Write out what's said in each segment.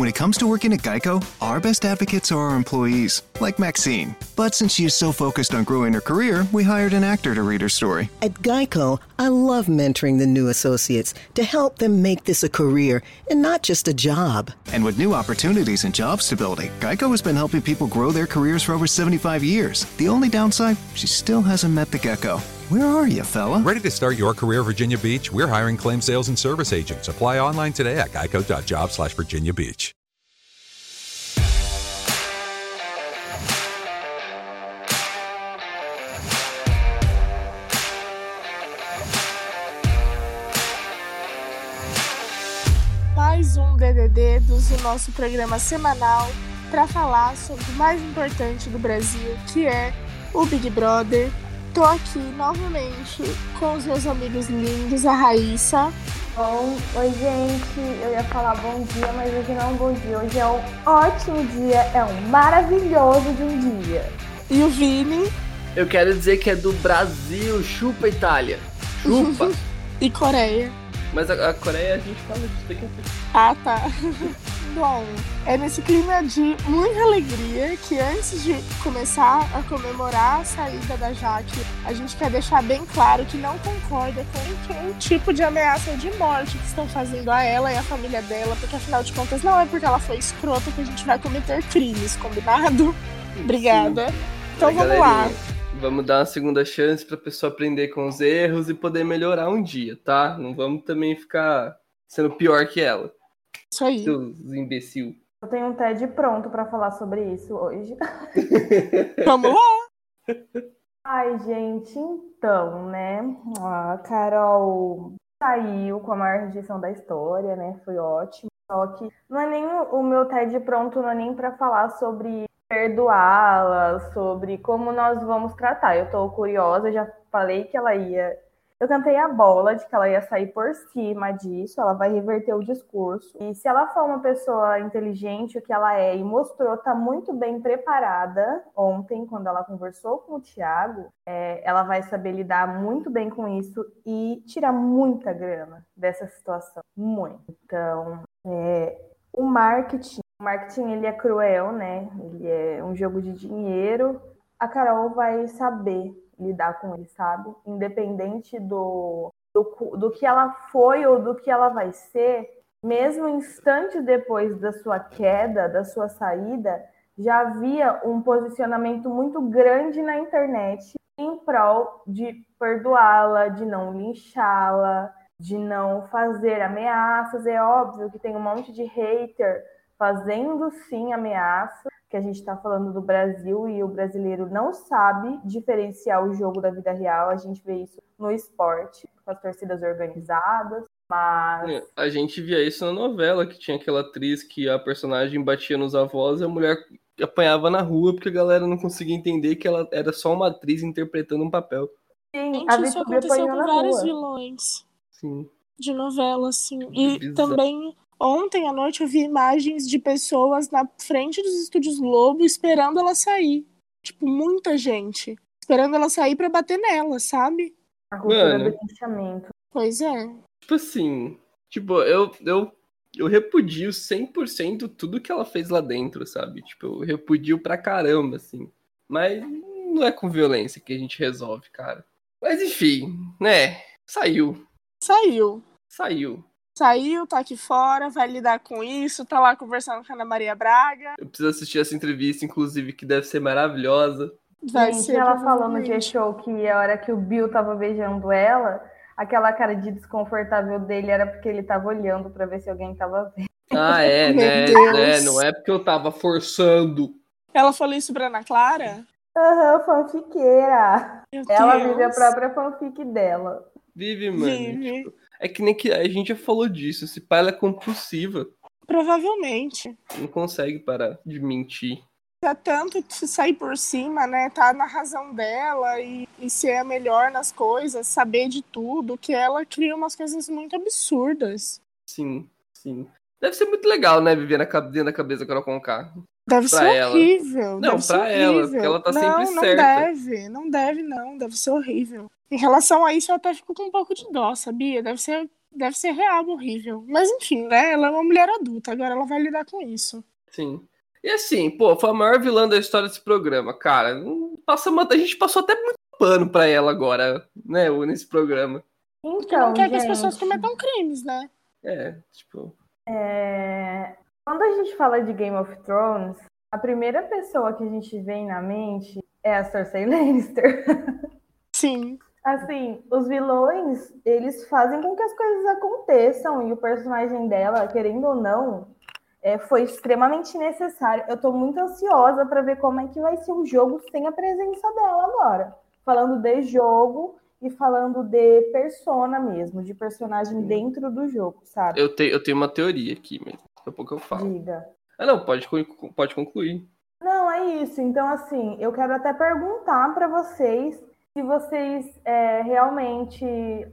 When it comes to working at Geico, our best advocates are our employees, like Maxine. But since she is so focused on growing her career, we hired an actor to read her story. At Geico, I love mentoring the new associates to help them make this a career and not just a job. And with new opportunities and job stability, Geico has been helping people grow their careers for over 75 years. The only downside, she still hasn't met the gecko. Where are you, fella? Ready to start your career Virginia Beach? We're hiring claim sales and service agents. Apply online today at geico.job slash Virginia Beach. mais um DDD do nosso programa semanal para falar sobre o mais importante do Brasil, que é o Big Brother. Tô aqui novamente com os meus amigos lindos, a Raíssa. Bom, oi gente, eu ia falar bom dia, mas hoje não é um bom dia, hoje é um ótimo dia, é um maravilhoso de um dia. E o Vini. Eu quero dizer que é do Brasil, chupa Itália, chupa. e Coreia. Mas a, a, Coreia a gente fala disso daqui a pouco. Ah, tá. Bom, é nesse clima de muita alegria que antes de começar a comemorar a saída da Jaque, a gente quer deixar bem claro que não concorda com nenhum tipo de ameaça de morte que estão fazendo a ela e a família dela, porque afinal de contas não é porque ela foi escrota que a gente vai cometer crimes, combinado? Obrigada. Sim. Então é, vamos lá. Vamos dar uma segunda chance para a pessoa aprender com os erros e poder melhorar um dia, tá? Não vamos também ficar sendo pior que ela. Isso aí. Seus imbecil. Eu tenho um TED pronto para falar sobre isso hoje. Vamos lá! Ai, gente, então, né? A Carol saiu com a maior rejeição da história, né? Foi ótimo. Só que não é nem o meu TED pronto, não é nem para falar sobre perdoá-la, sobre como nós vamos tratar. Eu tô curiosa, já falei que ela ia. Eu cantei a bola de que ela ia sair por cima disso, ela vai reverter o discurso. E se ela for uma pessoa inteligente, o que ela é, e mostrou, tá muito bem preparada ontem, quando ela conversou com o Thiago, é, ela vai saber lidar muito bem com isso e tirar muita grana dessa situação. Muito. Então, é, o marketing o marketing ele é cruel, né? Ele é um jogo de dinheiro. A Carol vai saber lidar com ele, sabe? Independente do, do, do que ela foi ou do que ela vai ser, mesmo instantes depois da sua queda, da sua saída, já havia um posicionamento muito grande na internet em prol de perdoá-la, de não linchá-la, de não fazer ameaças. É óbvio que tem um monte de hater fazendo sim ameaça, que a gente está falando do Brasil e o brasileiro não sabe diferenciar o jogo da vida real. A gente vê isso no esporte, com as torcidas organizadas. Mas. É, a gente via isso na novela, que tinha aquela atriz que a personagem batia nos avós e a mulher apanhava na rua porque a galera não conseguia entender que ela era só uma atriz interpretando um papel. Sim, Gente, a isso aconteceu com vários rua. vilões. Sim. De novela, assim. E também Ontem à noite eu vi imagens de pessoas na frente dos estúdios Globo esperando ela sair. Tipo, muita gente. Esperando ela sair para bater nela, sabe? A cultura Mano, do linchamento. Pois é. Tipo assim, tipo, eu, eu, eu repudio 100% tudo que ela fez lá dentro, sabe? Tipo, eu repudio pra caramba, assim. Mas não é com violência que a gente resolve, cara. Mas enfim, né? Saiu. Saiu. Saiu saiu, tá aqui fora, vai lidar com isso, tá lá conversando com a Ana Maria Braga. Eu preciso assistir essa entrevista, inclusive, que deve ser maravilhosa. Vai Gente, ser ela falou no G-Show que a hora que o Bill tava beijando ela, aquela cara de desconfortável dele era porque ele tava olhando para ver se alguém tava vendo. Ah, é, né? É, não é porque eu tava forçando. Ela falou isso pra Ana Clara? Aham, uhum, fanfiqueira. Meu ela Deus. vive a própria fanfic dela. Vive, mano. Vive. Tipo, é que nem que a gente já falou disso. Esse pai ela é compulsiva. Provavelmente. Não consegue parar de mentir. Tá tanto sair por cima, né? Tá na razão dela e, e ser a melhor nas coisas, saber de tudo, que ela cria umas coisas muito absurdas. Sim, sim. Deve ser muito legal, né? Viver na, dentro da cabeça da Carol Conká. Deve ser ela. horrível. Não, deve pra ela, porque ela tá não, sempre não certa. Não deve, não deve, não. Deve ser horrível. Em relação a isso, eu até fico com um pouco de dó, sabia? Deve ser deve ser real horrível. Mas enfim, né? Ela é uma mulher adulta, agora ela vai lidar com isso. Sim. E assim, pô, foi a maior vilã da história desse programa, cara. Passa, a gente passou até muito pano pra ela agora, né, nesse programa. Então, não quer gente... que as pessoas cometam crimes, né? É, tipo. É... Quando a gente fala de Game of Thrones, a primeira pessoa que a gente vem na mente é a Cersei Lannister. Sim. Assim, os vilões, eles fazem com que as coisas aconteçam e o personagem dela, querendo ou não, é, foi extremamente necessário. Eu tô muito ansiosa para ver como é que vai ser o jogo sem a presença dela agora. Falando de jogo e falando de persona mesmo, de personagem dentro do jogo, sabe? Eu, te, eu tenho uma teoria aqui, mas daqui a pouco eu falo. Diga. Ah, não, pode, pode concluir. Não, é isso. Então, assim, eu quero até perguntar para vocês se vocês é, realmente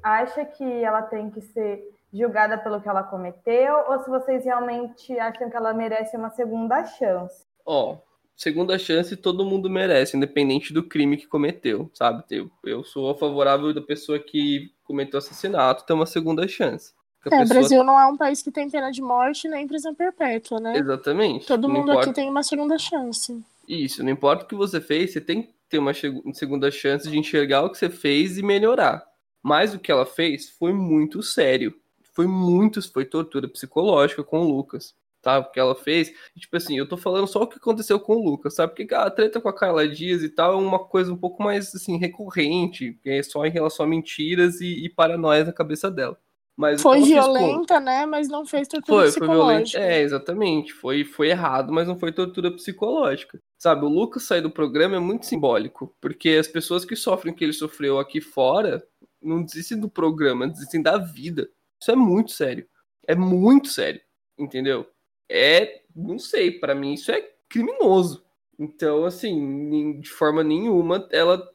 acham que ela tem que ser julgada pelo que ela cometeu ou se vocês realmente acham que ela merece uma segunda chance. Ó, oh, segunda chance todo mundo merece, independente do crime que cometeu, sabe? Eu, eu sou favorável da pessoa que cometeu assassinato ter uma segunda chance. É, pessoa... o Brasil não é um país que tem pena de morte nem prisão perpétua, né? Exatamente. Todo mundo importa... aqui tem uma segunda chance. Isso, não importa o que você fez, você tem ter uma segunda chance de enxergar o que você fez e melhorar. Mas o que ela fez foi muito sério. Foi muito, foi tortura psicológica com o Lucas. Tá? O que ela fez, tipo assim, eu tô falando só o que aconteceu com o Lucas, sabe? Porque a treta com a Carla Dias e tal é uma coisa um pouco mais, assim, recorrente, é só em relação a mentiras e, e paranoia na cabeça dela. Mas foi violenta, com... né? Mas não fez tortura foi, psicológica. Foi violenta. É, exatamente. Foi, foi errado, mas não foi tortura psicológica. Sabe, o Lucas sair do programa é muito simbólico, porque as pessoas que sofrem o que ele sofreu aqui fora não desistem do programa, desistem da vida. Isso é muito sério. É muito sério, entendeu? É, não sei, para mim isso é criminoso. Então, assim, de forma nenhuma ela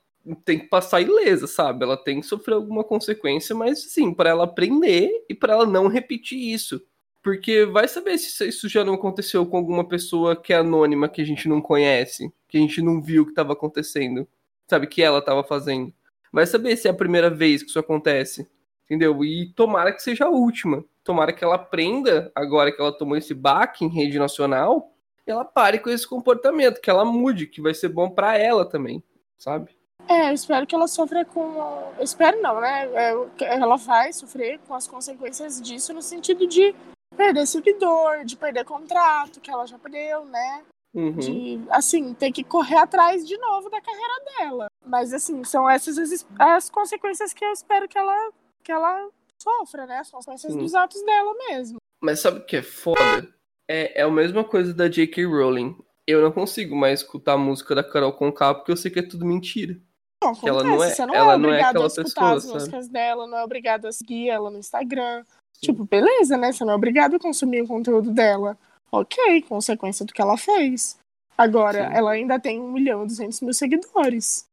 tem que passar ilesa, sabe? Ela tem que sofrer alguma consequência, mas sim, para ela aprender e para ela não repetir isso. Porque vai saber se isso já não aconteceu com alguma pessoa que é anônima, que a gente não conhece, que a gente não viu o que estava acontecendo, sabe? Que ela estava fazendo. Vai saber se é a primeira vez que isso acontece, entendeu? E tomara que seja a última. Tomara que ela aprenda, agora que ela tomou esse baque em rede nacional, ela pare com esse comportamento, que ela mude, que vai ser bom para ela também, sabe? É, eu espero que ela sofra com. Eu espero não, né? É, ela vai sofrer com as consequências disso no sentido de perder seguidor, de perder contrato, que ela já perdeu, né? Uhum. De, assim, ter que correr atrás de novo da carreira dela. Mas, assim, são essas as, as consequências que eu espero que ela, que ela sofra, né? As consequências dos atos dela mesmo. Mas sabe o que é foda? É, é a mesma coisa da J.K. Rowling. Eu não consigo mais escutar a música da Carol Conká porque eu sei que é tudo mentira. Não, acontece. ela não é, você não ela é obrigado não é a escutar pessoa, as músicas sabe? dela, não é obrigado a seguir ela no Instagram. Tipo, beleza, né? Você não é obrigado a consumir o conteúdo dela. Ok, consequência do que ela fez. Agora, Sim. ela ainda tem 1 milhão e 200 mil seguidores.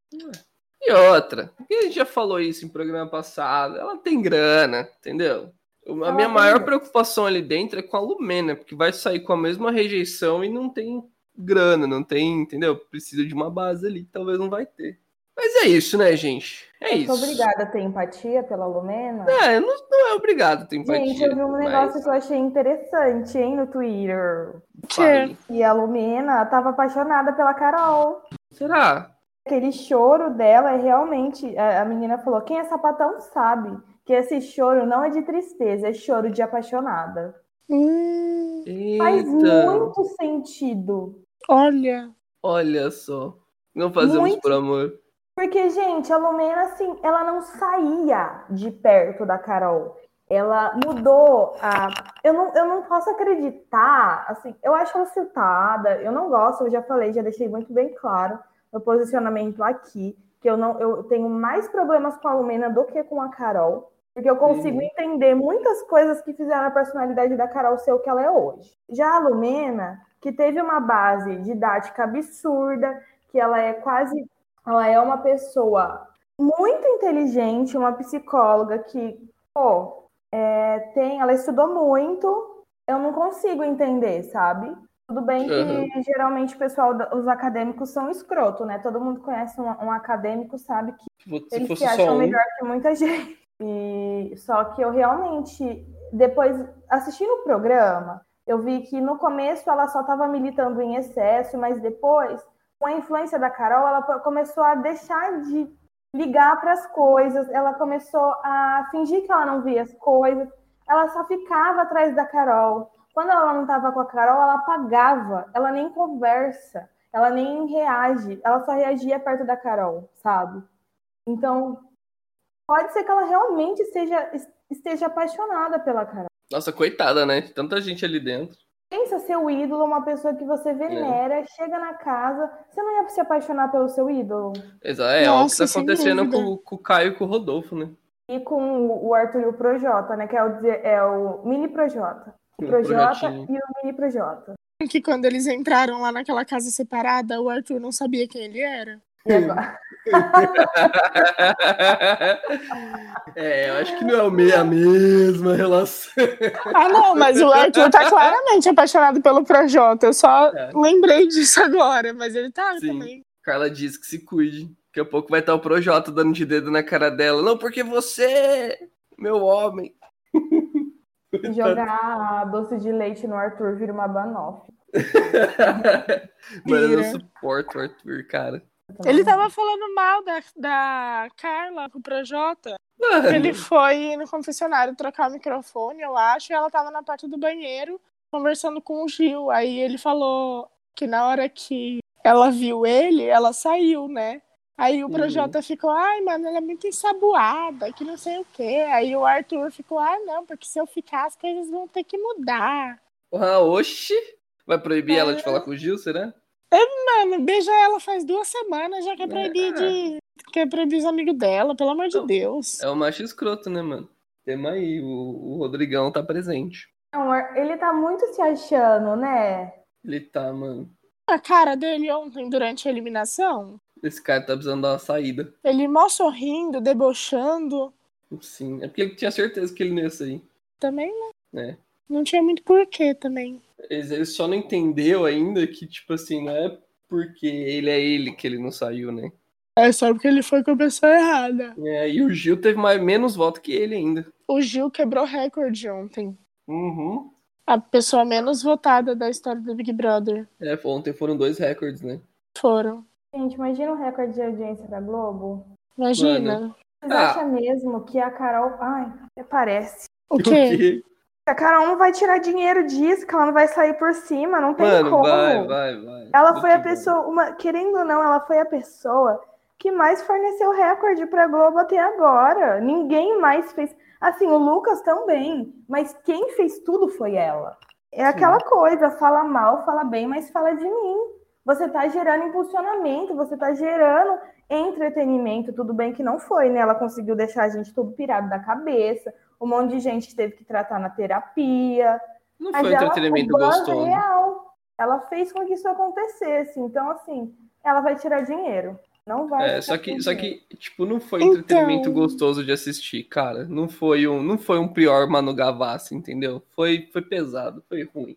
E outra, a gente já falou isso em programa passado, ela tem grana, entendeu? A minha maior preocupação ali dentro é com a Lumena, porque vai sair com a mesma rejeição e não tem grana, não tem, entendeu? Precisa de uma base ali, talvez não vai ter. Mas é isso, né, gente? É eu isso. obrigada a ter empatia pela Lumena. É, não, não é obrigado a ter empatia. Gente, eu vi um negócio mas... que eu achei interessante, hein, no Twitter. Que? E a Lumena tava apaixonada pela Carol. Será? Aquele choro dela é realmente. A menina falou: quem é sapatão sabe que esse choro não é de tristeza, é choro de apaixonada. Hum, Faz muito sentido. Olha. Olha só. Não fazemos muito... por amor. Porque, gente, a Lumena, assim, ela não saía de perto da Carol. Ela mudou a. Eu não, eu não posso acreditar, assim, eu acho ela citada, eu não gosto, eu já falei, já deixei muito bem claro no posicionamento aqui, que eu não eu tenho mais problemas com a Lumena do que com a Carol, porque eu consigo entender muitas coisas que fizeram a personalidade da Carol ser o que ela é hoje. Já a Lumena, que teve uma base didática absurda, que ela é quase ela é uma pessoa muito inteligente, uma psicóloga que, pô, é, tem, ela estudou muito, eu não consigo entender, sabe? Tudo bem que uhum. geralmente o pessoal, os acadêmicos são escroto, né? Todo mundo conhece um, um acadêmico, sabe que se eles se acham um... melhor que muita gente. E só que eu realmente, depois, assistindo o programa, eu vi que no começo ela só estava militando em excesso, mas depois, com a influência da Carol, ela começou a deixar de ligar para as coisas, ela começou a fingir que ela não via as coisas, ela só ficava atrás da Carol. Quando ela não estava com a Carol, ela apagava, ela nem conversa, ela nem reage, ela só reagia perto da Carol, sabe? Então, pode ser que ela realmente esteja, esteja apaixonada pela Carol. Nossa, coitada, né? Tanta gente ali dentro. Pensa seu ídolo, uma pessoa que você venera, é. chega na casa, você não ia se apaixonar pelo seu ídolo? Exato, é, Nossa, o que tá acontecendo com, com, o Caio e com o Rodolfo, né? E com o Arthur e o Projota, né? Que é o, é o mini Projota. O Projota e o mini Projota. Que quando eles entraram lá naquela casa separada, o Arthur não sabia quem ele era. É, eu acho que não é a mesma relação. Ah, não, mas o Arthur tá claramente apaixonado pelo Projota. Eu só é. lembrei disso agora, mas ele tá Sim. também. Carla diz que se cuide. Daqui a pouco vai estar o Projota dando de dedo na cara dela. Não, porque você, meu homem. Jogar doce de leite no Arthur vira uma banoffee. Mano, eu não suporto o Arthur, cara. Ele tava falando mal da, da Carla com o Projota. Ele foi no confessionário trocar o microfone, eu acho, e ela tava na parte do banheiro conversando com o Gil. Aí ele falou que na hora que ela viu ele, ela saiu, né? Aí o uhum. Projota uhum. ficou, ai, mano, ela é muito ensaboada, que não sei o quê. Aí o Arthur ficou, ah, não, porque se eu ficar, as coisas vão ter que mudar. Ah, oxi! Vai proibir é... ela de falar com o Gil, será? É, mano, beija ela faz duas semanas, já quer proibir de. Quer proibir os amigos dela, pelo amor de Deus. É o macho escroto, né, mano? Tema aí, o, o Rodrigão tá presente. ele tá muito se achando, né? Ele tá, mano. A cara dele ontem, durante a eliminação. Esse cara tá precisando dar uma saída. Ele mal sorrindo, debochando. Sim, é porque ele tinha certeza que ele não ia sair. Também, né? É. Não tinha muito porquê também. Ele só não entendeu ainda que, tipo assim, não é porque ele é ele que ele não saiu, né? É só porque ele foi com a pessoa errada. É, e o Gil teve mais, menos voto que ele ainda. O Gil quebrou recorde ontem. Uhum. A pessoa menos votada da história do Big Brother. É, ontem foram dois recordes, né? Foram. Gente, imagina o recorde de audiência da Globo. Imagina. Mano. Vocês ah. acham mesmo que a Carol. Ai, parece. O quê? O quê? A Carol não vai tirar dinheiro disso, que ela não vai sair por cima, não tem Mano, como. Vai, vai, vai. Ela foi a pessoa, uma, querendo ou não, ela foi a pessoa que mais forneceu recorde pra Globo até agora. Ninguém mais fez. Assim, o Lucas também, mas quem fez tudo foi ela. É Sim. aquela coisa, fala mal, fala bem, mas fala de mim. Você tá gerando impulsionamento, você tá gerando entretenimento, tudo bem que não foi, né? Ela conseguiu deixar a gente todo pirado da cabeça um monte de gente teve que tratar na terapia. Não foi um entretenimento gostoso. Real. Ela fez com que isso acontecesse. Então, assim, ela vai tirar dinheiro. Não vai. É, só que, só que, tipo, não foi então... entretenimento gostoso de assistir, cara. Não foi um, não foi um pior Manu Gavassi, entendeu? Foi, foi pesado, foi ruim.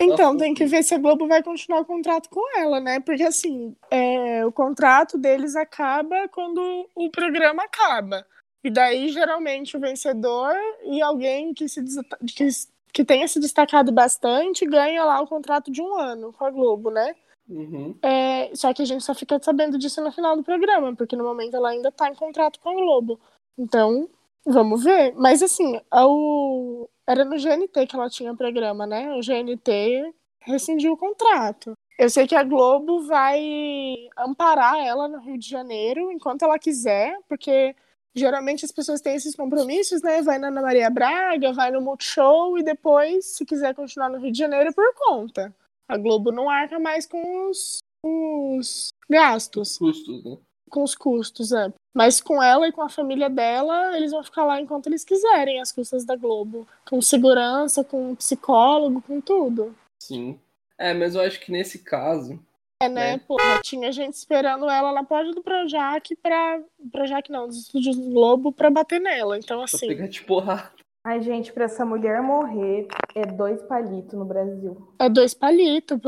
Então, tem que ver se a Globo vai continuar o contrato com ela, né? Porque, assim, é, o contrato deles acaba quando o programa acaba. E daí, geralmente, o vencedor e alguém que, se, que, que tenha se destacado bastante ganha lá o contrato de um ano com a Globo, né? Uhum. É, só que a gente só fica sabendo disso no final do programa, porque no momento ela ainda tá em contrato com a Globo. Então, vamos ver. Mas assim, o... era no GNT que ela tinha programa, né? O GNT rescindiu o contrato. Eu sei que a Globo vai amparar ela no Rio de Janeiro enquanto ela quiser, porque Geralmente as pessoas têm esses compromissos, né? Vai na Ana Maria Braga, vai no Multishow e depois, se quiser continuar no Rio de Janeiro, por conta. A Globo não arca mais com os, os gastos. Custos, né? Com os custos, é. Mas com ela e com a família dela, eles vão ficar lá enquanto eles quiserem, as custas da Globo. Com segurança, com psicólogo, com tudo. Sim. É, mas eu acho que nesse caso, é, né? né? Porra, tinha gente esperando ela na porta do Projac pra. Projac não, dos estúdios do Globo pra bater nela. Então, assim. Pegar de porrada. Ai, gente, pra essa mulher morrer é dois palitos no Brasil. É dois palitos.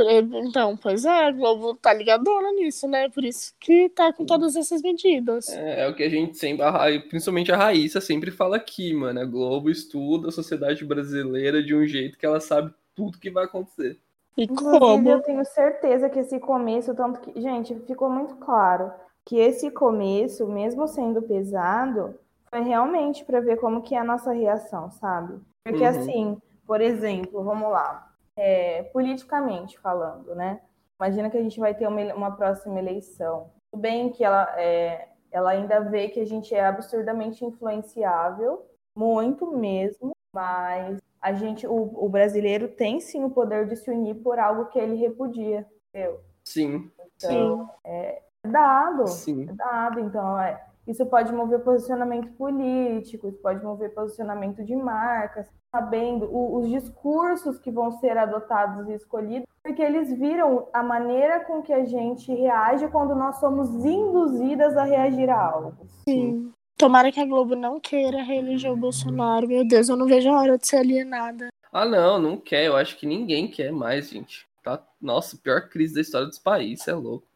Então, pois é, a Globo tá ligadona nisso, né? Por isso que tá com todas essas medidas. É, é o que a gente sempre, a principalmente a Raíssa, sempre fala aqui, mano. A Globo estuda a sociedade brasileira de um jeito que ela sabe tudo que vai acontecer. E Inclusive, como? eu tenho certeza que esse começo, tanto que, gente, ficou muito claro que esse começo, mesmo sendo pesado, foi realmente para ver como que é a nossa reação, sabe? Porque Uhum. assim, por exemplo, vamos lá, é, politicamente falando, né? Imagina que a gente vai ter uma, uma próxima eleição. Tudo bem que ela, é, ela ainda vê que a gente é absurdamente influenciável, muito mesmo, mas a gente, o, o brasileiro tem sim o poder de se unir por algo que ele repudia. entendeu? Sim, Então, é dado, sim. é dado. Então, é, isso pode mover posicionamento político, isso pode mover posicionamento de marcas, sabendo o- os discursos que vão ser adotados e escolhidos, porque eles viram a maneira com que a gente reage quando nós somos induzidas a reagir a algo. Sim. Tomara que a Globo não queira reeleger o Bolsonaro. Meu Deus, eu não vejo a hora de ser alienada. Ah, não, não quer. Eu acho que ninguém quer mais, gente. Tá? Nossa, pior crise da história dos países, é louco.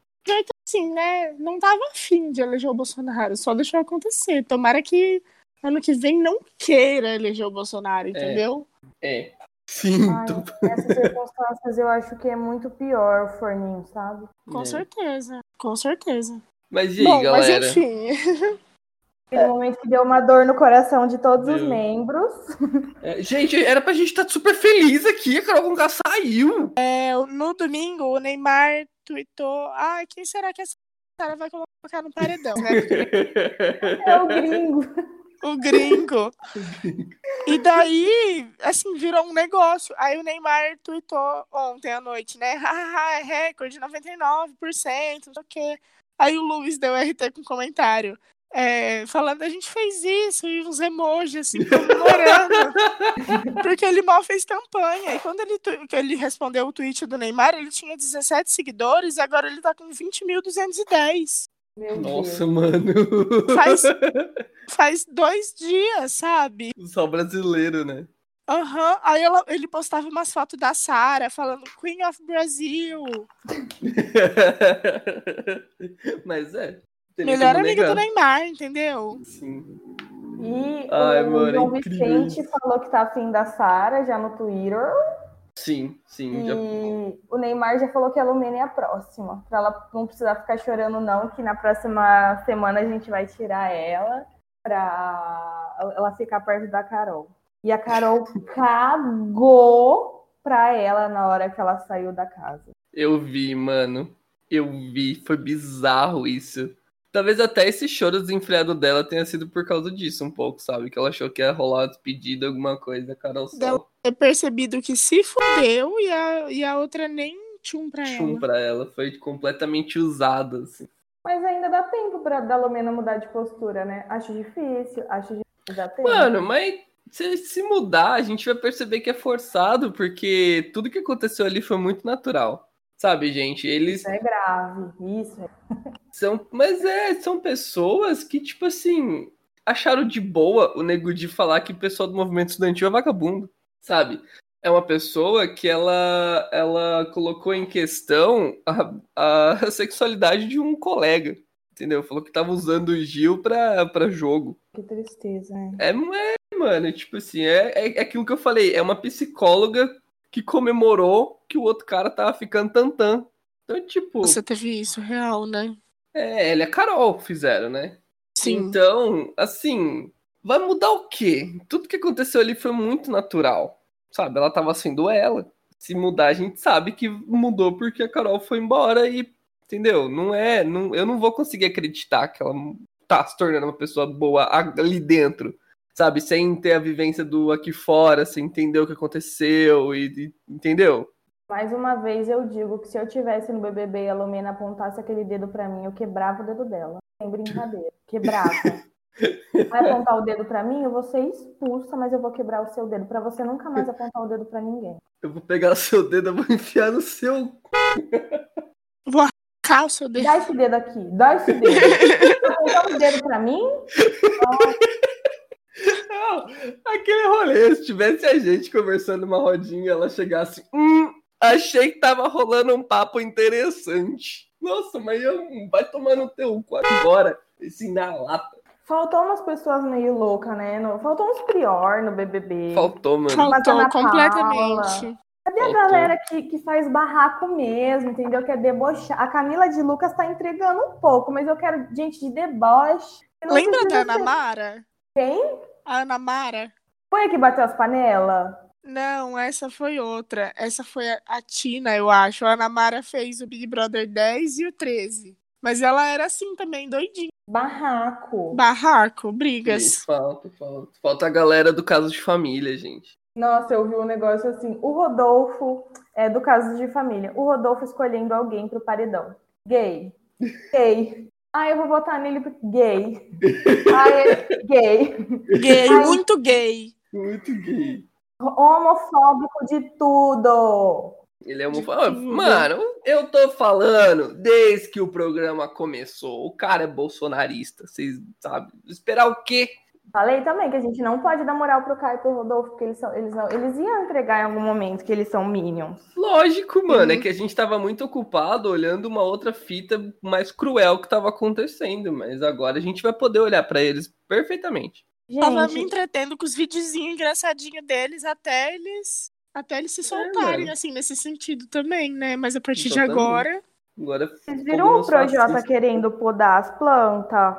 Assim, né? Não tava afim de eleger o Bolsonaro, só deixou acontecer. Tomara que ano que vem não queira eleger o Bolsonaro, entendeu? É. Sim, Ai, tô- nessas circunstâncias eu acho que é muito pior o forninho, sabe? Com é. certeza, com certeza. Mas e aí, Bom, galera? mas enfim. Aquele momento que deu uma dor no coração de todos os Deu. membros. É, gente, era pra gente estar super feliz aqui. A Carol Conká saiu. É, no domingo, o Neymar tweetou: Ah, quem será que essa cara vai colocar no paredão, né? É o gringo. o gringo. E daí, assim, virou um negócio. Aí o Neymar tweetou ontem à noite, né? Hahaha, é recorde, 99%, não sei o quê. Aí o Luiz deu RT com comentário. É, falando, a gente fez isso, e uns emojis, assim, comemorando. porque ele mal fez campanha. E quando ele, ele respondeu o tweet do Neymar, ele tinha 17 seguidores, e agora ele tá com 20.210. Meu Nossa, Deus. mano. Faz, faz dois dias, sabe? Só brasileiro, né? Aham, aí ela- ele postava umas fotos da Sara falando Queen of Brazil, Mas é. Melhor amiga do negar. Neymar, entendeu? Sim. E Ai, o mano, João incrível Vicente falou que tá afim da Sara já no Twitter. Sim, sim. já- E o Neymar já falou que a Lumena é a próxima. Pra ela não precisar ficar chorando, não, que na próxima semana a gente vai tirar ela pra ela ficar perto da Carol. E a Carol cagou pra ela na hora que ela saiu da casa. Eu vi, mano. Eu vi. Foi bizarro isso. Talvez até esse choro desenfreado dela tenha sido por causa disso, um pouco, sabe? Que ela achou que ia rolar uma despedida, alguma coisa. Carol Deu ter percebido que se fudeu e a, e a outra nem tchum pra chum ela. pra ela. Foi completamente usada, assim. Mas ainda dá tempo pra da Lumena mudar de postura, né? Acho difícil, acho difícil. Dá tempo. Mano, mas se, se mudar, a gente vai perceber que é forçado, porque tudo que aconteceu ali foi muito natural. Sabe, gente? Eles Isso é grave. Isso é são. Mas é, são pessoas que, tipo assim, acharam de boa o nego de falar que o pessoal do movimento estudantil é vagabundo. Sabe? É uma pessoa que ela, ela colocou em questão a, a sexualidade de um colega. Entendeu? Falou que tava usando o Gil pra, pra jogo. que tristeza, né? É, é, mano, tipo assim, é, é, é aquilo que eu falei, é uma psicóloga que comemorou que o outro cara tava ficando tantã. Então, tipo, Você teve isso real, né? é, ela e a Carol fizeram, né? Sim. Então, assim, vai mudar o quê? Tudo que aconteceu ali foi muito natural, sabe? Ela tava sendo ela. Se mudar, a gente sabe que mudou porque a Carol foi embora e, entendeu? Não é, não, eu não vou conseguir acreditar que ela tá se tornando uma pessoa boa ali dentro, sabe? Sem ter a vivência do aqui fora, sem entender o que aconteceu e, e- entendeu? Mais uma vez eu digo que se eu tivesse no BBB e a Lumena apontasse aquele dedo pra mim, eu quebrava o dedo dela. Sem brincadeira. Quebrava. Vai apontar o dedo pra mim, eu vou ser expulsa, mas eu vou quebrar o seu dedo pra você nunca mais apontar o dedo pra ninguém. Eu vou pegar o seu dedo, eu vou enfiar no seu Cal seu dedo. Dá esse dedo aqui, dá esse dedo. Apontar o dedo pra mim? Não, aquele rolê, se tivesse a gente conversando uma rodinha, ela chegasse, hum, achei que tava rolando um papo interessante. Nossa, mas eu, vai tomar no teu cu agora, assim, na lata. Faltou umas pessoas meio loucas, né? No- Faltou uns prior no BBB. Faltou, mano. Faltou completamente. Cadê a galera que, que faz barraco mesmo, entendeu? Que é debochar. A Camila de Lucas tá entregando um pouco, mas eu quero gente de deboche. Lembra da Ana Mara? Quem? A Ana Mara? Foi a que bateu as panelas? Não, essa foi outra. Essa foi a, a Tina, eu acho. A Ana Mara fez o Big Brother 10 e o 13. Mas ela era assim também, doidinha. Barraco. Barraco, Gente, brigas. Falta, falta. Falta a galera do caso de família, gente. Nossa, eu vi um negócio assim. O Rodolfo, é do caso de família. O Rodolfo escolhendo alguém pro paredão. Gay. Gay. Ah, eu vou votar nele porque gay. Ah, é gay. Gay, Ai. muito gay. Muito gay. Homofóbico de tudo. Ele é homofóbico. Mano, eu tô falando desde que o programa começou. O cara é bolsonarista, vocês sabem. Esperar o quê? Falei também que a gente não pode dar moral pro Caio e pro Rodolfo, porque eles, são, eles, não, eles iam entregar em algum momento que eles são minions. Lógico, mano. É Uhum. que a gente tava muito ocupado olhando uma outra fita mais cruel que tava acontecendo. Mas agora a gente vai poder olhar pra eles perfeitamente. Tava me Gente, entretendo com os videozinhos engraçadinhos deles até eles. Até eles se soltarem, mano. assim, nesse sentido também, né? Mas a partir de agora. Agora. vocês viram o Projota querendo podar as plantas?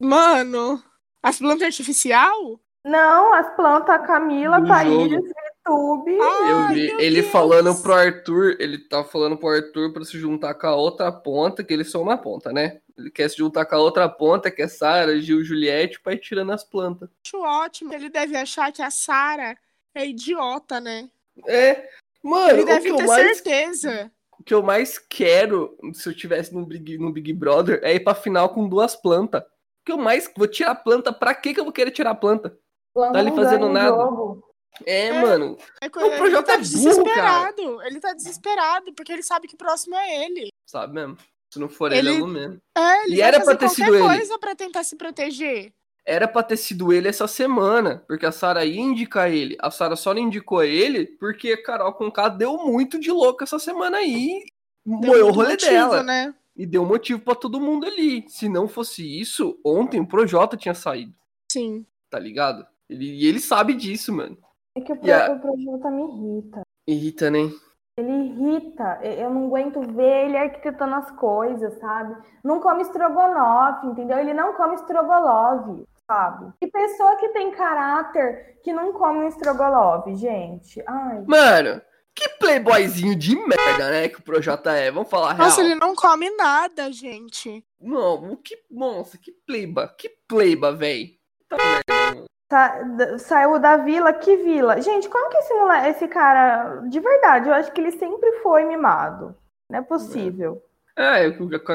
Mano, as plantas artificial? Não, as plantas Camila, Do Thaís, jogo. YouTube. Eu vi ele Deus. falando pro Arthur, ele tá falando pro Arthur pra se juntar com a outra ponta, que eles são uma ponta, né? Ele quer se juntar com a outra ponta, que é Sara, Gil, Juliette, pra ir tirando as plantas. Acho ótimo. Ele deve achar que a Sara é idiota, né? É, mano, Ele deve que, ter mais, certeza. o que eu mais quero, se eu tivesse no Big, no Big Brother, é ir pra final com duas plantas. O que eu mais vou tirar a planta, pra que que eu vou querer tirar a planta? Planta tá ali fazendo nada. É, É. mano, É O ele Projota tá é burro, desesperado. Ele tá desesperado, porque ele sabe que o próximo é ele. sabe mesmo? Se não for ele, Ele- é o mesmo. É, ele E era fazer pra ter qualquer sido ele. coisa pra tentar se proteger. Era pra ter sido ele essa semana, porque a Sara ia indicar ele. A Sara só não indicou ele porque Carol Conká deu muito de louco essa semana aí. Deu Moeu o rolê motivo, dela. né? E deu motivo pra todo mundo ali. Se não fosse isso, ontem o Projota tinha saído, Sim. tá ligado? Ele, e ele sabe disso, mano. É que o, pro, a- o Projota me irrita. Irrita, né? Ele irrita. Eu não aguento ver ele arquitetando as coisas, sabe? Não come estrogonofe, entendeu? Ele não come estrogonofe, sabe? E pessoa que tem caráter que não come um estrogonofe, gente. Ai. Mano, que playboyzinho de merda, né? Que o Projota é. Vamos falar a real. Nossa, ele não come nada, gente. Não, o que. Nossa, que playba. Que playba, véi. Tá merda. Sa- saiu da vila, que vila? Gente, como que esse moleque, esse cara, de verdade, eu acho que ele sempre foi mimado. Não é possível. É,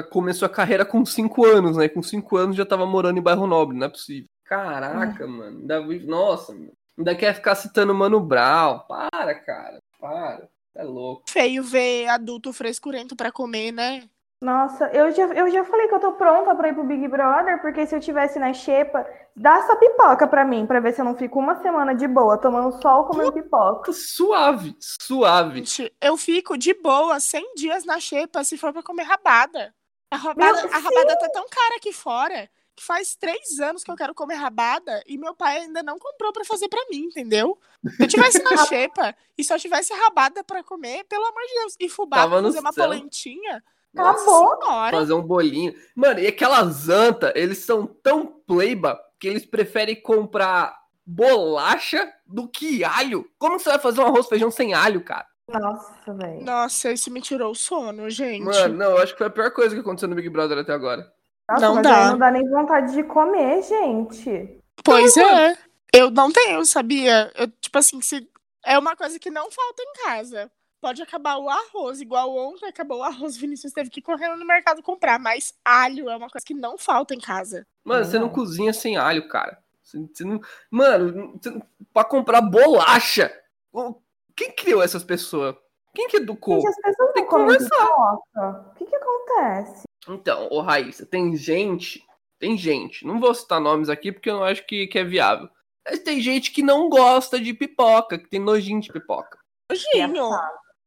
começou a carreira com 5 anos, né? Com 5 anos já tava morando em bairro nobre, não é possível. Caraca, mano. Ainda, nossa, mano. Ainda quer ficar citando Mano Brown. Para, cara. Para. É louco. Feio ver adulto frescurento pra comer, né? Nossa, eu já, eu já falei que eu tô pronta pra ir pro Big Brother, porque se eu tivesse na xepa, dá essa pipoca pra mim, pra ver se eu não fico uma semana de boa, tomando sol, comendo pipoca. Suave, suave. Gente, eu fico de boa 100 dias na xepa se for pra comer rabada. A rabada, Meu, a rabada tá tão cara aqui fora faz três anos que eu quero comer rabada e meu pai ainda não comprou pra fazer pra mim, entendeu? Se eu tivesse na xepa e só tivesse rabada pra comer, pelo amor de Deus, e fubá Tava pra fazer uma céu. polentinha. Nossa, Acabou. Senhora. fazer um bolinho. Mano, e aquelas anta, eles são tão playba que eles preferem comprar bolacha do que alho. Como você vai fazer um arroz feijão sem alho, cara? Nossa, velho. Nossa, isso me tirou o sono, gente. Mano, não, eu acho que foi a pior coisa que aconteceu no Big Brother até agora. Nossa, não mas dá. aí não dá nem vontade de comer, gente. Pois é. Eu não tenho, sabia? Eu, tipo assim, se é uma coisa que não falta em casa. Pode acabar o arroz, igual ontem acabou o arroz, Vinícius teve que ir correndo no mercado comprar, mas alho é uma coisa que não falta em casa. Mano, Não, você não cozinha sem alho, cara. Você, você não... Mano, você não- pra comprar bolacha. o- Quem criou essas pessoas? Quem que educou? Gente, as pessoas Tem não que comem conversar. pipoca. O que que acontece? Então, ô Raíssa, tem gente, tem gente, não vou citar nomes aqui porque eu não acho que, que é viável, Mas tem gente que não gosta de pipoca, que tem nojinho de pipoca. Nojinho.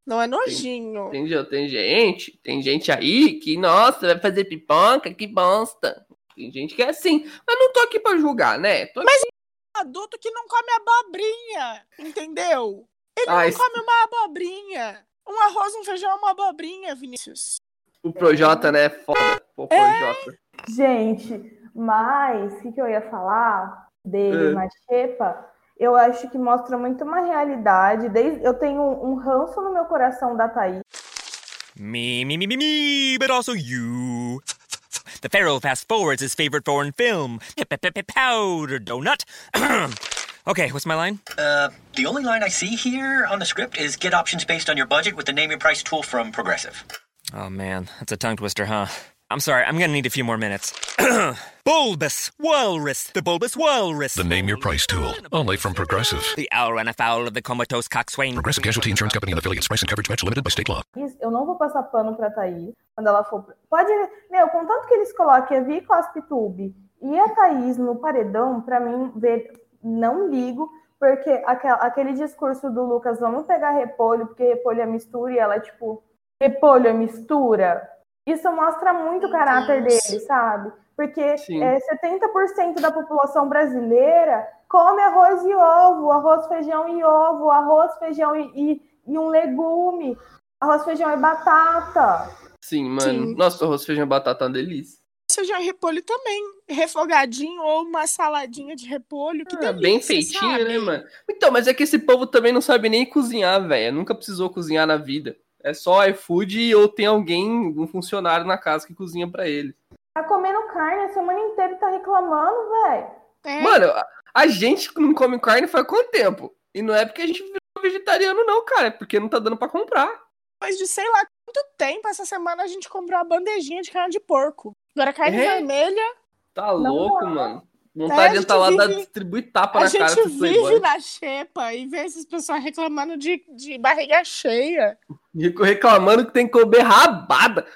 Não é nojinho. Entendeu? Tem gente, tem gente aí que, nossa, vai fazer pipoca, que bosta. Tem gente que é assim. Mas não tô aqui pra julgar, né? Tô Mas adulto que não come abobrinha, entendeu? Ele Ah, não isso- come uma abobrinha. Um arroz, um feijão, uma abobrinha, Vinícius. O Projota, né? é Foda. Pô, Projota. Gente, mas o que, que eu ia falar dele É. na Xepa? Eu acho que mostra muito uma realidade. Desde, eu tenho um, um ranço no meu coração da Thaís. Me, me, me, me, me, but also you. The Pharaoh fast forwards his favorite foreign film, Powder Donut. okay, what's my line? Uh, the only line I see here on the script is get options based on your budget with the name your price tool from Progressive. Oh man, that's a tongue twister, huh? I'm sorry, I'm gonna need a few more minutes. bulbous Walrus, the Bulbous Walrus. The Name Your Price tool, only from Progressive. The owl ran afoul of the comatose coxswain. Progressive Casualty Insurance Company and affiliates. Price and coverage match limited by state law. Eu não vou passar pano pra Thaís quando ela for. Pode. Meu, contanto que eles coloquem a Vi Cospitube e a Thaís no paredão, pra mim, ver, não ligo, porque aquel- aquele discurso do Lucas, vamos pegar repolho, porque repolho é mistura, e ela, tipo, repolho é mistura. Isso mostra muito o caráter Deus. dele, sabe? Porque é, 70% da população brasileira come arroz e ovo, arroz, feijão e ovo, arroz, feijão e, e- e um legume. Arroz, feijão e batata. Sim, mano. Sim. Nossa, arroz, feijão e batata é uma delícia. Feijão e repolho também. Refogadinho ou uma saladinha de repolho. Que Ah, delícia, bem feitinho, sabe? né, mano? Então, mas é que esse povo também não sabe nem cozinhar, velho. Nunca precisou cozinhar na vida. É só iFood ou tem alguém, um funcionário na casa que cozinha pra ele. Tá comendo carne a semana inteira e tá reclamando, velho. É, Mano, a- a gente não come carne faz quanto tempo? E não é porque a gente virou vegetariano, não, cara. É porque não tá dando pra comprar. depois de sei lá quanto tempo, essa semana a gente comprou uma bandejinha de carne de porco. Agora carne É? vermelha, Tá Não louco, dá. mano. É, Vontade a de gente entrar lá vive- distribuir tapa a na cara gente desse playboy. vive na xepa e vê essas pessoas reclamando de, de barriga cheia. Rico reclamando que tem que comer rabada.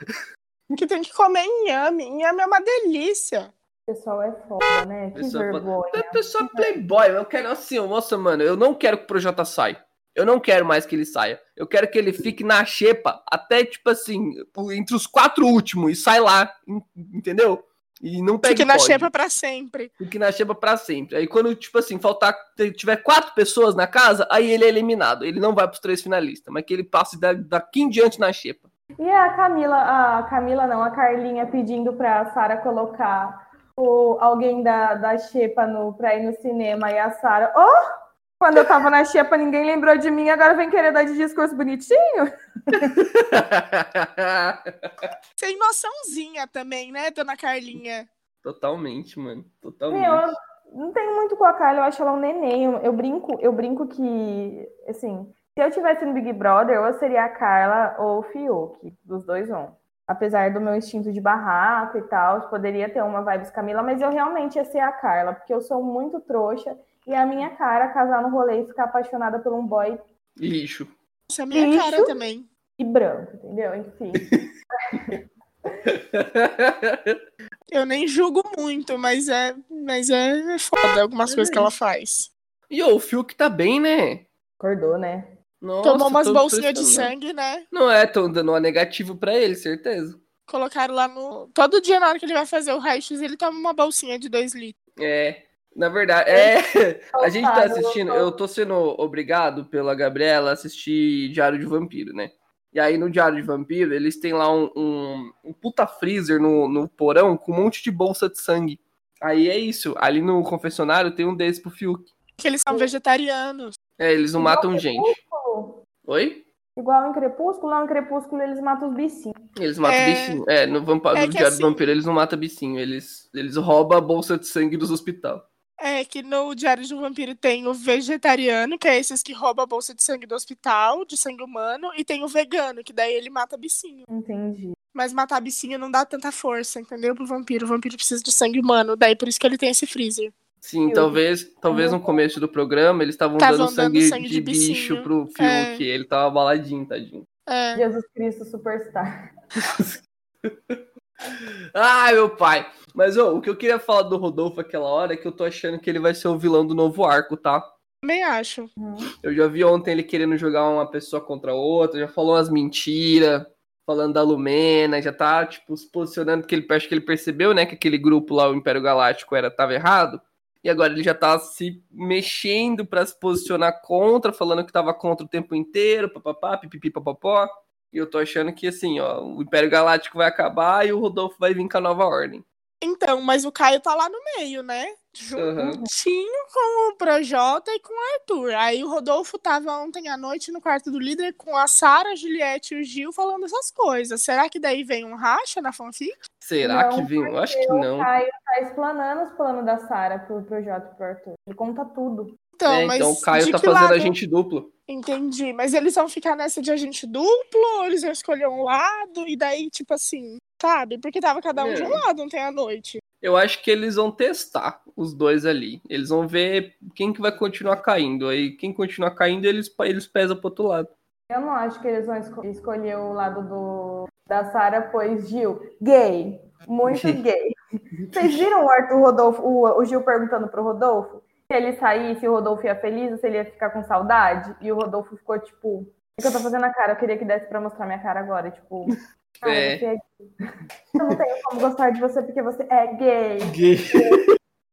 Que tem que comer inhame. Inhame é uma delícia. O pessoal é foda, né? Que Pessoal vergonha. É pessoa playboy. Eu quero assim, nossa, mano, eu não quero que o Projota saia. Eu não quero mais que ele saia. Eu quero que ele fique na xepa até, tipo assim, entre os quatro últimos e sai lá, en- entendeu? E não pegue Fique na pódio. xepa pra sempre. Fique na xepa pra sempre. Aí quando, tipo assim, faltar, tiver quatro pessoas na casa, aí ele é eliminado. Ele não vai pros três finalistas, mas que ele passe da- daqui em diante na xepa. E a Camila, a Camila não, a Carlinha pedindo pra Sara colocar o, alguém da, da Xepa no, pra ir no cinema e a Sara, oh! Quando eu tava na Xepa, ninguém lembrou de mim, agora vem querer dar de discurso bonitinho? Sem noçãozinha também, né, dona Carlinha? Totalmente, mano. Totalmente. Eu não tenho muito com a Carla, eu acho ela um neném. Eu, eu brinco, eu brinco que, assim, se eu tivesse no Big Brother, eu seria a Carla ou o Fiuk, dos dois um. Apesar do meu instinto de barraco e tal, poderia ter uma vibes Camila, mas eu realmente ia ser a Carla, porque eu sou muito trouxa e é a minha cara casar no rolê e ficar apaixonada por um boy Lixo. Isso é minha Bicho. cara também. e branco, entendeu? Enfim. Eu nem julgo muito, mas é, mas é foda algumas coisas que ela faz. E o Fiuk tá bem, né? Acordou, né? Nossa, Tomou umas bolsinhas de sangue, né? Não é, tão dando uma negativo pra ele, certeza. Colocaram lá no. Todo dia, na hora que ele vai fazer o raio-x, ele toma uma bolsinha de 2 litros. É, na verdade, é. A gente tá assistindo, eu tô sendo obrigado pela Gabriela a assistir Diário de Vampiro, né? E aí no Diário de Vampiro, eles têm lá um, um, um puta freezer no, no porão com um monte de bolsa de sangue. Aí é isso, ali no confessionário tem um desse pro Fiuk. Que eles são vegetarianos. É, eles não matam gente. Oi? Igual em Crepúsculo, lá em Crepúsculo eles matam os bichinhos. Eles matam É. bichinho. É, no, vampa... É no Diário assim- do Vampiro eles não matam bichinho, eles, eles roubam a bolsa de sangue dos hospitais. É que no Diário de um Vampiro tem o vegetariano, que é esses que roubam a bolsa de sangue do hospital, de sangue humano, e tem o vegano, que daí ele mata bicinho. Entendi. Mas matar bicinho não dá tanta força, entendeu? Pro vampiro. O vampiro precisa de sangue humano, daí por isso que ele tem esse freezer. Sim, Fiuk. talvez, talvez no começo do programa eles estavam Tavam dando dando sangue, sangue de, de bicho pro Fiuk, É. ele tava baladinho, tadinho. É. Jesus Cristo Superstar. Ai, meu pai. Mas ô, o que eu queria falar do Rodolfo aquela hora é que eu tô achando que ele vai ser o vilão do novo arco, tá? Também acho. Eu já vi ontem ele querendo jogar uma pessoa contra outra, já falou umas mentiras, falando da Lumena, já tá, tipo, se posicionando, porque ele acho que ele percebeu, né, que aquele grupo lá, o Império Galáctico, era, tava errado. E agora ele já tá se mexendo pra se posicionar contra, falando que tava contra o tempo inteiro, papapá, pipipi, papapó. E eu tô achando que, assim, ó, o Império Galáctico vai acabar e o Rodolfo vai vir com a nova ordem. Então, mas o Caio tá lá no meio, né? Juntinho com o Projota e com o Arthur. Aí o Rodolfo tava ontem à noite no quarto do líder com a Sara, a Juliette e o Gil falando essas coisas. Será que daí vem um racha na fanfic? Será Não, que vem? Eu acho que não. O Caio tá explanando os planos da Sara pro projeto pro Arthur. Ele conta tudo. Então, É, mas então o Caio de tá que fazendo lado? agente duplo. Entendi. Mas eles vão ficar nessa de agente duplo ou eles vão escolher um lado? E daí, tipo assim, sabe? Porque tava cada um de um É. lado ontem à noite. Eu acho que eles vão testar os dois ali. Eles vão ver quem que vai continuar caindo. Aí quem continuar caindo, eles, eles pesam pro outro lado. Eu não acho que eles vão esco- escolher o lado do da Sara, pois Gil, gay. Muito gay. Vocês viram o Arthur Rodolfo, o, o Gil perguntando pro Rodolfo se ele saísse, o Rodolfo ia feliz ou se ele ia ficar com saudade? E o Rodolfo ficou tipo. O que eu tô fazendo a cara? Eu queria que desse pra mostrar minha cara agora. Tipo. Ah, É. você é gay. Eu não tenho como gostar de você porque você é gay.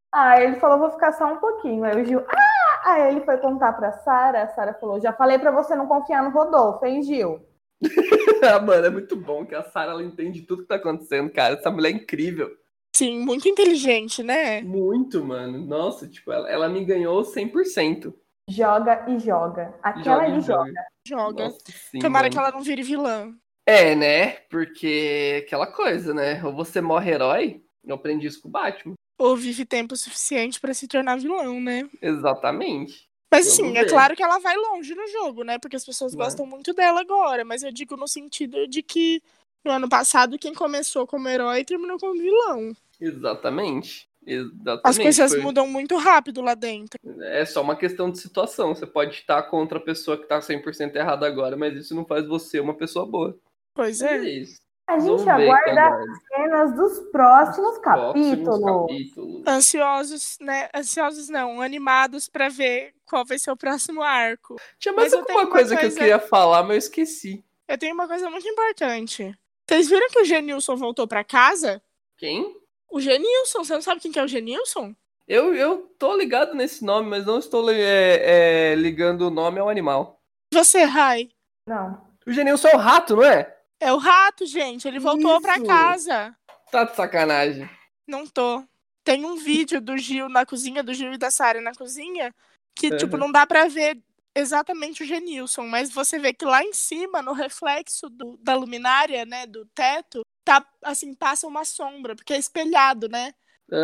Ah, ele falou, vou ficar só um pouquinho. Aí o Gil, ah! Aí ele foi contar pra Sara, a Sara falou, já falei pra você não confiar no Rodolfo, hein, Gil? ah, mano, é muito bom que a Sarah ela entende tudo que tá acontecendo, cara. Essa mulher é incrível. Sim, muito inteligente, né? Muito, mano. Nossa, tipo, ela, ela me ganhou 100%. Joga e joga. Aquela Joga e ali joga. joga. Joga. Nossa, sim, Tomara mano. que ela não vire vilã. É, né? Porque aquela coisa, né? Ou você morre herói, eu aprendi isso com o Batman. Ou vive tempo suficiente pra se tornar vilão, né? Exatamente. Mas assim, é claro que ela vai longe no jogo, né? Porque as pessoas gostam muito dela agora. Mas eu digo no sentido de que no ano passado quem começou como herói terminou como vilão. Exatamente. Exatamente. As coisas Foi- mudam muito rápido lá dentro. É só uma questão de situação. Você pode estar contra a pessoa que tá 100% errada agora, mas isso não faz você uma pessoa boa. Pois É é. isso. A gente aguarda aguarda. as cenas dos próximos capítulos. Próximos capítulos. Ansiosos, né? Ansiosos não, animados pra ver qual vai ser o próximo arco. Tinha mais alguma uma coisa, que eu coisa- queria falar, mas eu esqueci. Eu tenho uma coisa muito importante. Vocês viram que o Genilson voltou pra casa? Quem? O Genilson, você não sabe quem que é o Genilson? Eu, eu tô ligado nesse nome, mas não estou é, é, ligando o nome ao animal. Você, Rai. Não. O Genilson é o rato, não é? É o rato, gente. Ele voltou pra Isso. casa. Tá de sacanagem. Não tô. Tem um vídeo do Gil na cozinha, do Gil e da Sara na cozinha, que, Uhum. tipo, não dá pra ver exatamente o Genilson, mas você vê que lá em cima, no reflexo do- da luminária, né, do teto, tá, assim, passa uma sombra, porque é espelhado, né?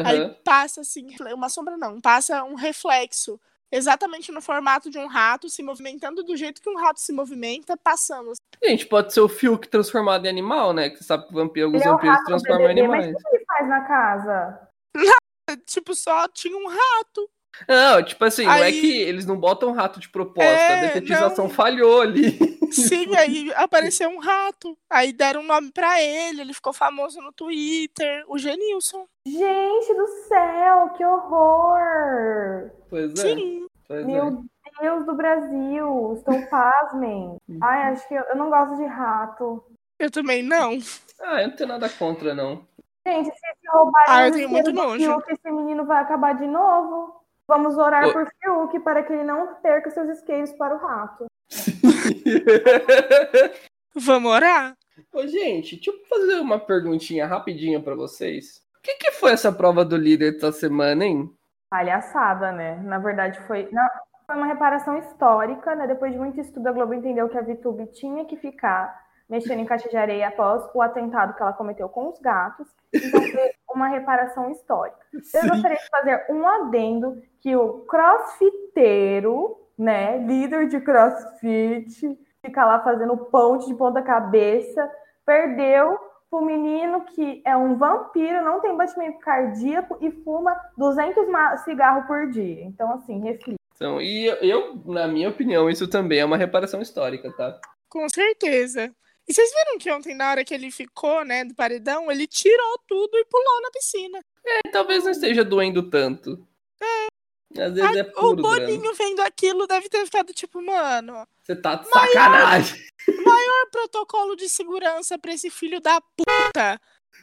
Aí Aham. passa, assim, uma sombra não, passa um reflexo, exatamente no formato de um rato, se movimentando do jeito que um rato se movimenta, passando. Gente, pode ser o Fiuk transformado em animal, né? Que você sabe que vampiro, alguns Ele é vampiros transformam em BBB, mas animais. o que ele faz na casa? Tipo, só tinha um rato. Não, tipo assim, não é Aí- que eles não botam rato de proposta. É, a detetização não. falhou ali. Sim, aí apareceu um rato. Aí deram um nome pra ele, ele ficou famoso no Twitter, o Genilson. Gente do céu, que horror! Pois é. Sim. Pois é. Meu Deus do Brasil, estou pasmem. Ai, acho que eu, eu não gosto de rato. Eu também não. Ah, eu não tenho nada contra, não. Gente, se, roubarem Ah, eu os tenho muito nojo. Esse menino vai acabar de novo. Vamos orar Ô. por Fiuk para que ele não perca seus isqueiros para o rato. Vamos orar? Ô, gente, deixa eu fazer uma perguntinha rapidinha pra vocês. O que, que foi essa prova do líder essa semana, hein? Palhaçada, né? Na verdade, foi, não, foi uma reparação histórica, né? Depois de muito estudo, a Globo entendeu que a VTube tinha que ficar mexendo em caixa de areia após o atentado que ela cometeu com os gatos. Então, foi uma reparação histórica. Eu gostaria de fazer um adendo que o crossfiteiro, né? Líder de crossfit, fica lá fazendo ponte de ponta cabeça, perdeu o menino que é um vampiro, não tem batimento cardíaco e fuma 200 ma- cigarros por dia. Então, assim, reflita. Então, e eu, eu, na minha opinião, isso também é uma reparação histórica, tá? Com certeza. E vocês viram que ontem, na hora que ele ficou, né, do paredão, ele tirou tudo e pulou na piscina. É, talvez não esteja doendo tanto. É. Às vezes é o puro Boninho drama. vendo aquilo deve ter ficado tipo, mano, Você tá de sacanagem. maior protocolo de segurança pra esse filho da puta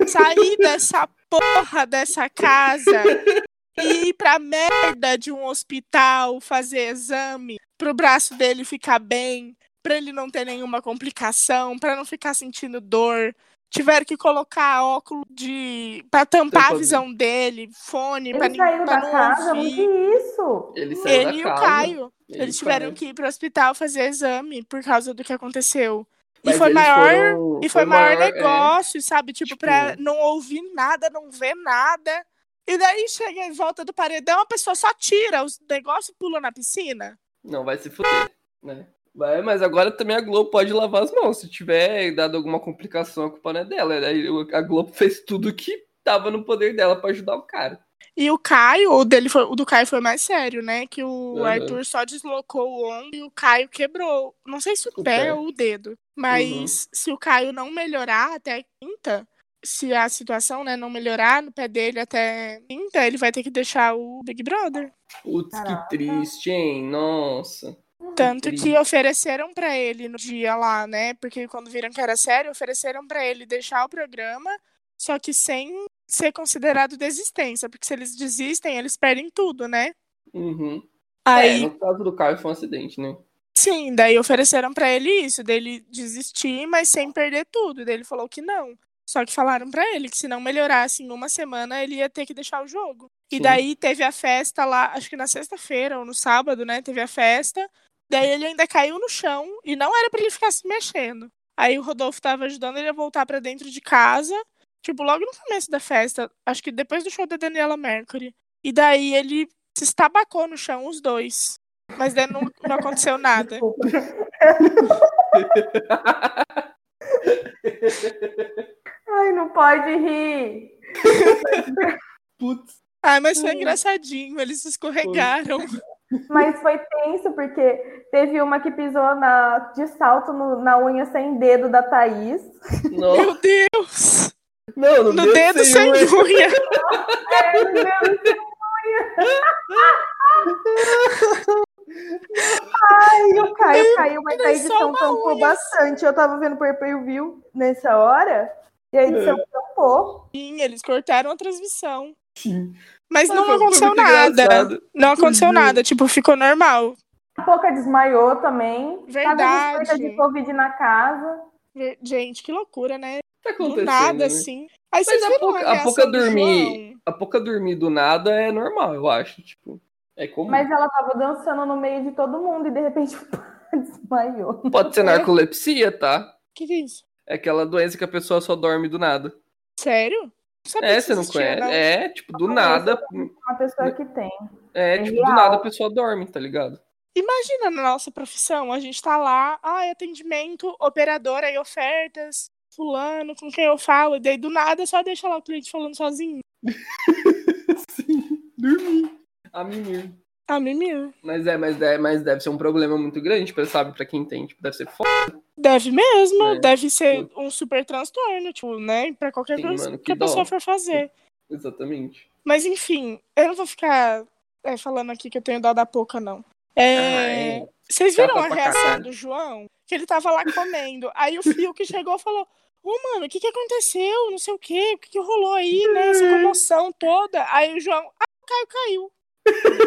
sair dessa porra dessa casa e ir pra merda de um hospital fazer exame pro braço dele ficar bem, pra ele não ter nenhuma complicação, pra não ficar sentindo dor. Tiveram que colocar óculos de para tampar a visão dele, fone pra, Ele nin- saiu pra da não casa, ouvir. que isso? Ele saiu Ele e o casa. Caio. Ele Eles tiveram que ir pro hospital fazer exame por causa do que aconteceu. E foi maior, foram- e foi foi maior, maior, é. negócio, sabe? Tipo, Tipo- pra não ouvir nada, não ver nada. E daí chega em volta do paredão, a pessoa só tira os negócios e pula na piscina. Não vai se fuder, né? Vai, mas agora também a Globo pode lavar as mãos. Se tiver dado alguma complicação, a culpa não é dela. O- A Globo fez tudo que tava no poder dela pra ajudar o cara. E o Caio, o dele foi, o do Caio foi mais sério, né? Que o Uhum. Arthur só deslocou o ombro e o Caio quebrou. Não sei se o, O pé, pé. ou o dedo. Mas se o Caio não melhorar até quinta, se a situação, né, não melhorar no pé dele até quinta, ele vai ter que deixar o Big Brother. Putz, que triste, hein? Nossa. Tanto triste. que ofereceram pra ele no dia lá, né? Porque quando viram que era sério, ofereceram pra ele deixar o programa, só que sem ser considerado desistência, porque se eles desistem, eles perdem tudo, né? Uhum. Aí, É, no caso do Caio foi um acidente, né? sim, daí ofereceram pra ele isso, dele desistir, mas sem perder tudo. Daí ele falou que não. Só que falaram pra ele que se não melhorasse em uma semana, ele ia ter que deixar o jogo. E Sim. daí teve a festa lá, acho que na sexta-feira ou no sábado, né? Teve a festa. Daí ele ainda caiu no chão e não era pra ele ficar se mexendo. Aí o Rodolfo tava ajudando ele a voltar pra dentro de casa, tipo, logo no começo da festa, acho que depois do show da Daniela Mercury. E daí ele se estabacou no chão, os dois. Mas daí não, não aconteceu nada. Ai, não pode rir. Putz. Ah, mas foi engraçadinho, eles escorregaram. Mas foi tenso, porque teve uma que pisou na, de salto no- na unha sem dedo da Thaís. Nossa. Meu Deus! Não, no, No dedo sem unha. unha. É, meu Deus, Ai, o Caio caiu, mas a edição tampou unha. bastante. Eu tava vendo per per view nessa hora e a edição tampou. Sim, eles cortaram a transmissão. Sim. Mas não foi aconteceu nada. engraçado. Não aconteceu Uhum. nada, tipo, ficou normal. A Poca desmaiou também. Verdade. Tava de Covid na casa. Gente, que loucura, né? Tá Do acontecendo. nada, né? assim. Aí Mas a pouca, a pouca do dormir. A pouca dormir do nada é normal, eu acho. Tipo, é comum. Mas ela tava dançando no meio de todo mundo e de repente desmaiou. Pode ser narcolepsia, tá? Que, que é isso? É aquela doença que a pessoa só dorme do nada. Sério? Sabia É, que você não conhece? não. É, tipo, do nada. Uma pessoa que tem. É, É tipo, do real. nada a pessoa dorme, tá ligado? Imagina na nossa profissão, a gente tá lá, ai, atendimento, operadora e ofertas, fulano, com quem eu falo, e daí do nada só deixa lá o cliente falando sozinho. Sim, dormir. A Ah, mimir. Mas é, mas, é, mas deve ser um problema muito grande, sabe? Pra quem tem, tipo, deve ser foda. Deve mesmo, É. deve ser um super transtorno, tipo, né? Pra qualquer Sim, coisa mano, que, que a pessoa for fazer. Exatamente. Mas enfim, eu não vou ficar é, falando aqui que eu tenho dó da pouca, não. É, Ah, é. Vocês viram a reação caralho. do João? Que ele tava lá comendo. Aí o Fiuk chegou e falou: Ô, mano, o que que aconteceu? Não sei o quê. O que que rolou aí, né? Essa comoção toda. Aí o João, ah, o Caio caiu.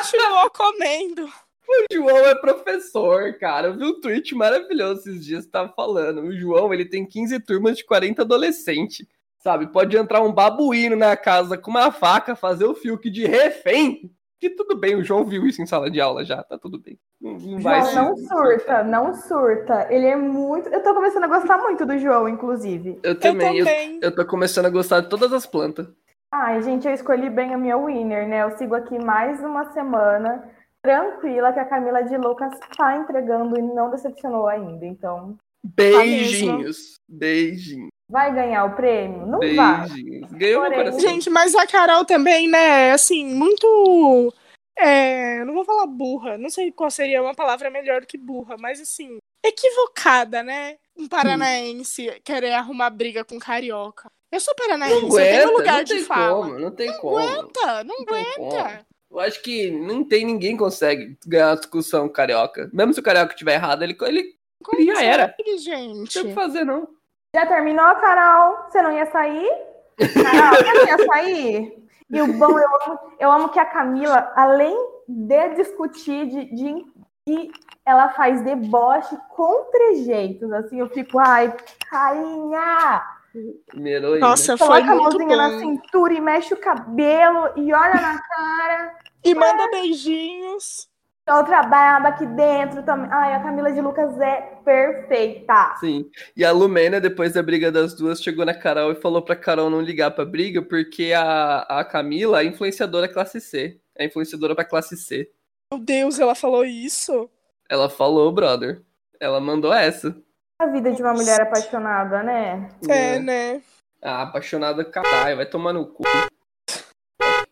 Continuou comendo. o João é professor, cara. Eu vi um tweet maravilhoso esses dias que tava falando. O João, ele tem 15 turmas de 40 adolescentes. Sabe? Pode entrar um babuíno na casa com uma faca, fazer o Fiuk de refém. Que tudo bem, o João viu isso em sala de aula já, tá tudo bem. Não, não vai João, se- não surta, não surta. Ele é muito. Eu tô começando a gostar muito do João, inclusive. Eu também, eu, também. eu tô começando a gostar de todas as plantas. Ai, gente, eu escolhi bem a minha winner, né? Eu sigo aqui mais uma semana tranquila que a Camila de Lucas tá entregando e não decepcionou ainda. Então, Beijinhos. Beijinhos. vai ganhar o prêmio? Não vai. Beijinhos. Ganhou meu Porém, coração. Gente, mas a Carol também, né? Assim, muito. É, não vou falar burra, não sei qual seria uma palavra melhor que burra, mas assim, equivocada, né? Um paranaense querer arrumar briga com carioca. Eu sou paranaense, Não eu tenho aguenta, lugar não de tem fala. como, não tem não como. aguenta, não, tem aguenta. Eu acho que não tem ninguém consegue ganhar a discussão carioca. Mesmo se o carioca tiver errado, ele, ele Como já era. consegue, não gente? tem o que fazer, não. Já terminou, Carol? Você não ia sair? Carol, você não ia sair? E o bom, eu amo, eu amo que a Camila, além de discutir, de, de, de- ela faz deboche com trejeitos. Assim, eu fico, ai, rainha! Primeiro. Nossa, foi Coloca a muito mãozinha na bom. cintura e mexe o cabelo e olha na cara. E manda beijinhos. Outra barba aqui dentro também. Ai, a Camila de Lucas é perfeita. Sim. E a Lumena, depois da briga das duas, chegou na Carol e falou pra Carol não ligar pra briga, porque a, a Camila é influenciadora classe C. É influenciadora pra classe C. Meu Deus, ela falou isso. Ela falou, brother. Ela mandou essa. A vida de uma mulher apaixonada, né? É, né? Ah, apaixonada, caralho, vai tomar no cu.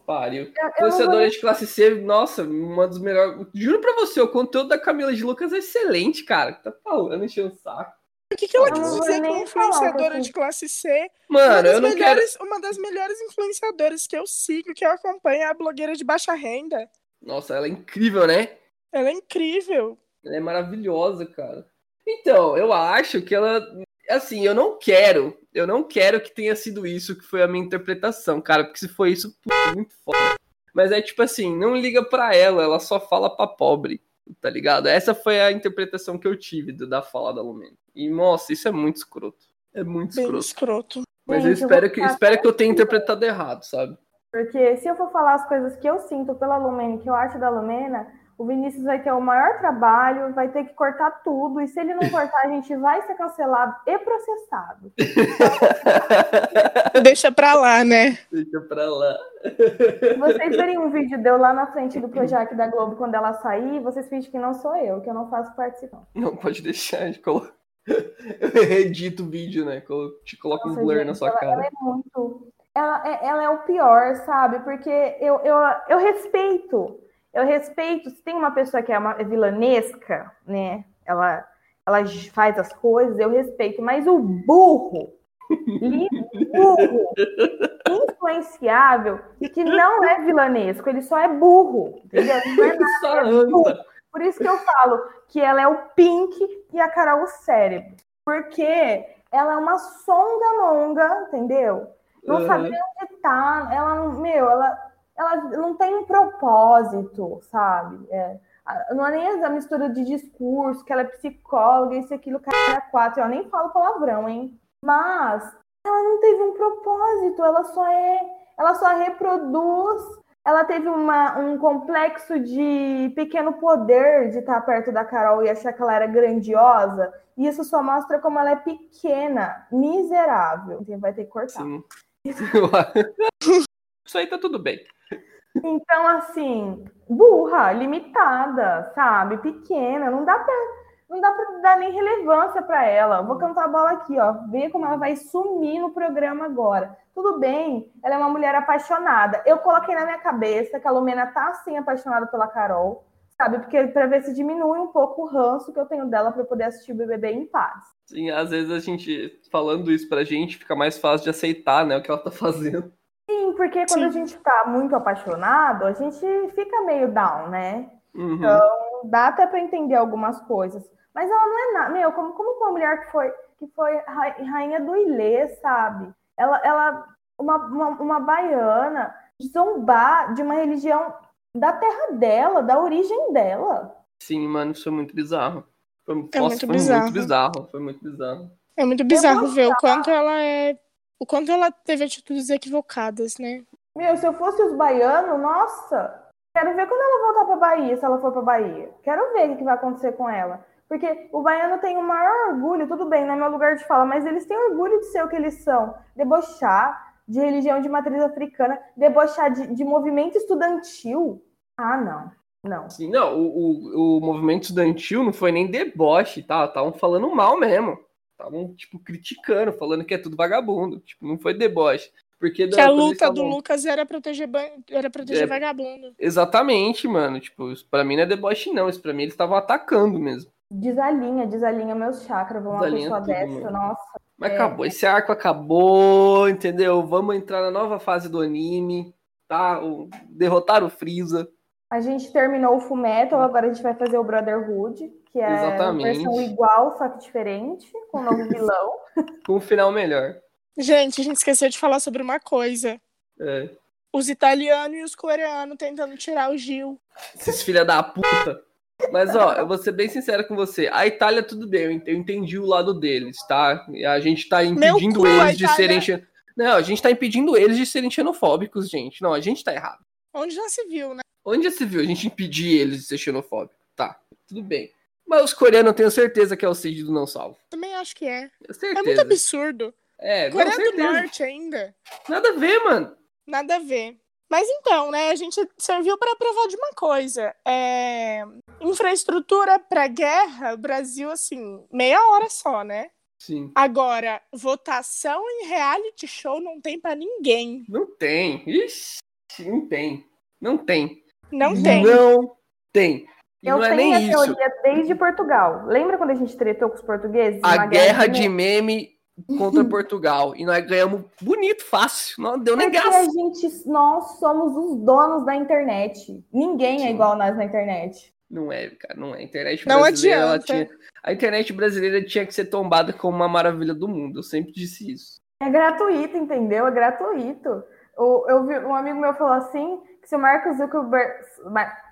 Pariu. Influenciadora vou- de classe C, nossa, uma das melhores. Juro pra você, o conteúdo da Camila de Lucas é excelente, cara. Tá falando, enchendo o saco. O que, que ela quis dizer com influenciadora falar, de classe C? uma, Mano, das eu não quero. melhores, uma das melhores influenciadoras que eu sigo, que eu acompanho, é a blogueira de baixa renda. Nossa, ela é incrível, né? Ela é incrível. Ela é maravilhosa, cara. Então, eu acho que ela. Assim, eu não quero. Eu não quero que tenha sido isso que foi a minha interpretação, cara. Porque se foi isso, puta, muito foda. Mas é tipo assim, não liga pra ela, ela só fala pra pobre, tá ligado? Essa foi a interpretação que eu tive da fala da Lumena. E, nossa, isso é muito escroto. É muito Bem escroto. escroto. Mas eu Gente, eu espero vou que, espero que eu tenha tranquila. interpretado errado, sabe? Porque se eu for falar as coisas que eu sinto pela Lumena, que eu acho da Lumena, o Vinícius vai ter o maior trabalho, vai ter que cortar tudo, e se ele não cortar, a gente vai ser cancelado e processado. Deixa pra lá, né? Deixa pra lá. Se vocês verem um vídeo deu lá na frente do Projac da Globo quando ela sair, vocês fingem que não sou eu, que eu não faço participação. Não, pode deixar, a gente coloca. Eu edito o vídeo, né? Colo- Te coloca um Nossa, blur gente, na sua ela, cara. ela é muito. Ela é, ela é o pior, sabe? Porque eu, eu, eu respeito. Eu respeito. Se tem uma pessoa que é uma vilanesca, né? Ela, ela faz as coisas, eu respeito. Mas o burro, burro, influenciável, que não é vilanesco, ele só é burro. Entendeu? Não é nada, Só é burro. Por isso que eu falo que ela é o Pink e a Carol o cérebro. Porque ela é uma songa longa, entendeu? Não Uhum. sabe nem onde tá. Ela, meu, ela, ela não tem um propósito, sabe? É, não é nem a mistura de discurso, que ela é psicóloga, isso, aquilo, cara, quatro. Eu nem falo palavrão, hein? Mas ela não teve um propósito, ela só é. Ela só reproduz ela teve uma- um complexo de pequeno poder de estar perto da Carol e achar que ela era grandiosa. E isso só mostra como ela é pequena, miserável. Então vai ter que cortar. Sim. Isso aí tá tudo bem. Então, assim, burra, limitada, sabe? Pequena, não dá pra, não dá pra dar nem relevância pra ela. Vou cantar a bola aqui, ó. Ver como ela vai sumir no programa agora. Tudo bem, ela é uma mulher apaixonada. Eu coloquei na minha cabeça que a Lumena tá assim apaixonada pela Carol, sabe? Porque pra ver se diminui um pouco o ranço que eu tenho dela pra eu poder assistir o BBB em paz. Sim, às vezes a gente, falando isso pra gente, fica mais fácil de aceitar, né, o que ela tá fazendo. Sim, porque quando Sim. a gente tá muito apaixonado, a gente fica meio down, né? Uhum. Então, dá até para entender algumas coisas. Mas ela não é nada. Meu, como, como uma mulher que foi, que foi ra- rainha do Ilê, sabe? Ela, ela uma, uma, uma baiana, zombar de uma religião da terra dela, da origem dela. Sim, mano, isso é muito bizarro. Foi, É nossa, muito foi bizarro. muito bizarro. Foi muito bizarro. É muito bizarro ver o quanto ela é. O quanto ela teve atitudes equivocadas, né? Meu, se eu fosse os baianos, nossa, quero ver quando ela voltar pra Bahia, se ela for pra Bahia. Quero ver o que que vai acontecer com ela. Porque o baiano tem o maior orgulho, tudo bem, não é meu lugar de fala, mas eles têm orgulho de ser o que eles são. Debochar de religião de matriz africana, debochar de, de movimento estudantil. Ah, não. Não. Sim, não, o, o, o movimento estudantil não foi nem deboche, tá? Estavam falando mal mesmo. Estavam, tipo, criticando, falando que é tudo vagabundo. Tipo, não foi deboche. Porque Que a quando eles luta do Lucas era proteger, ban- era proteger É. vagabundo. Exatamente, mano. Tipo, isso pra mim não é deboche, não. Isso pra mim eles estavam atacando mesmo. Desalinha, desalinha meus chakras. Vou uma pessoa tudo, dessa, mano. nossa. Mas É. acabou, esse arco acabou, entendeu? Vamos entrar na nova fase do anime, tá? O- Derrotar o Freeza. A gente terminou o Fullmetal, agora a gente vai fazer o Brotherhood, que é Exatamente. uma versão igual, só que diferente, com um novo vilão. Com um final melhor. Gente, a gente esqueceu de falar sobre uma coisa. É. Os italianos e os coreanos tentando tirar o Gil. Esses filha da puta. Mas, ó, eu vou ser bem sincero com você. A Itália, tudo bem, eu ent- eu entendi o lado deles, tá? E A gente tá impedindo cu, eles de Itália- serem. xe- Não, a gente tá impedindo eles de serem xenofóbicos, gente. Não, a gente tá errado. Onde já se viu, né? Onde já se viu a gente impedir eles de ser xenofóbico? Tá, tudo bem. Mas os coreanos eu tenho certeza que é o Cid do Não Salvo. Também acho que é. Tenho É certeza. muito absurdo. É, não, Coreia do certeza. Norte ainda. Nada a ver, mano. Nada a ver. Mas então, né, a gente serviu para provar de uma coisa. É... Infraestrutura para guerra, Brasil, assim, meia hora só, né? Sim. Agora, votação em reality show não tem para ninguém. Não tem. Ixi, não tem. Não tem. Não tem. Não tem. E Eu não é tenho a nem isso. teoria desde Portugal. Lembra quando a gente tretou com os portugueses? A Uma guerra de meme? meme contra Portugal. E nós ganhamos bonito, fácil. Não deu nem Porque graça. a gente, nós somos os donos da internet. Ninguém é igual nós na internet. Não é, cara, não é. A internet Não brasileira, adianta. tinha... A internet brasileira tinha que ser tombada como uma maravilha do mundo. Eu sempre disse isso. É gratuito, entendeu? É gratuito. O- eu vi, um amigo meu falou assim que se o Mark Zuckerberg. Mar-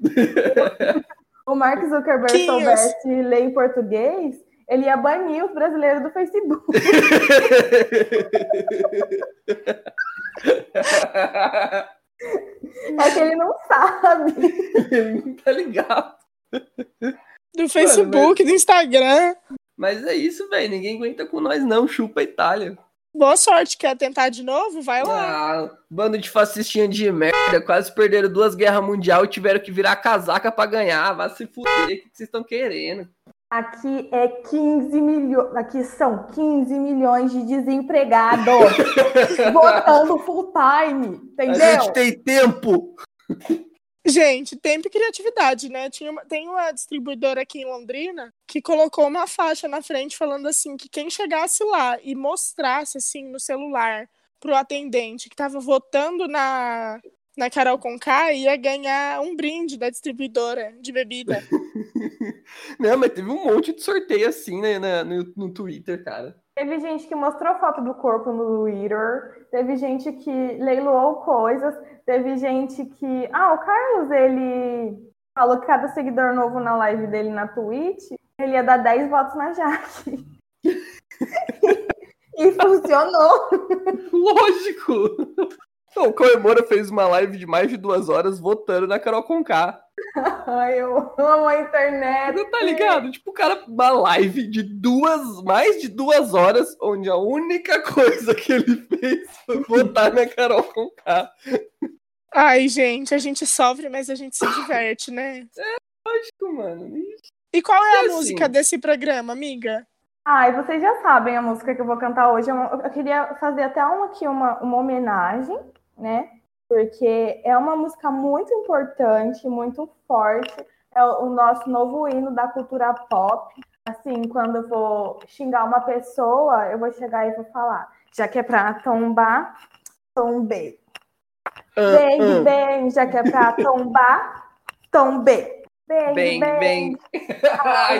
o Mark Zuckerberg Que isso? soubesse ler em português, ele ia banir os brasileiros do Facebook. É que ele não sabe. tá ligado? Do Facebook, do Instagram. Mas é isso, velho. Ninguém aguenta com nós, não. Chupa a Itália. Boa sorte. Quer tentar de novo? Vai lá. Ah, bando de fascistinha de merda. Quase perderam duas guerras mundiais e tiveram que virar casaca pra ganhar. Vai se fuder. O que vocês estão querendo? Aqui é 15 milhões. Aqui são 15 milhões de desempregados votando full time. A Entendeu? gente tem tempo. Gente, tempo e criatividade, né? Tinha uma- tem uma distribuidora aqui em Londrina que colocou uma faixa na frente falando assim que quem chegasse lá e mostrasse assim no celular pro atendente que tava votando na na Carol Conká ia ganhar um brinde da distribuidora de bebida. Não, mas teve um monte de sorteio assim né, no, no Twitter, cara. Teve gente que mostrou foto do corpo no Twitter, teve gente que leiloou coisas, teve gente que. Ah, o Carlos, ele falou que cada seguidor novo na live dele na Twitch, ele ia dar 10 votos na Jaque. e funcionou. Lógico! Não, o Comemora fez uma live de mais de duas horas votando na Carol Conká. Ai, eu amo a internet. Não tá ligado? Tipo, o cara, uma live de duas, mais de duas horas, onde a única coisa que ele fez foi votar na Carol Conká. Ai, gente, a gente sofre, mas a gente se diverte, né? Lógico, mano. E qual é a É assim. música desse programa, amiga? Ah, e vocês já sabem a música que eu vou cantar hoje. Eu, eu queria fazer até uma, aqui uma, uma homenagem, né? Porque é uma música muito importante, muito forte. É o, nosso novo hino da cultura pop. Assim, quando eu vou xingar uma pessoa, eu vou chegar e vou falar. Já que é pra tombar, tombei. Ah, Bem, ah. bem, já que é pra tombar, tombei. Bem, Bem, bem. bem.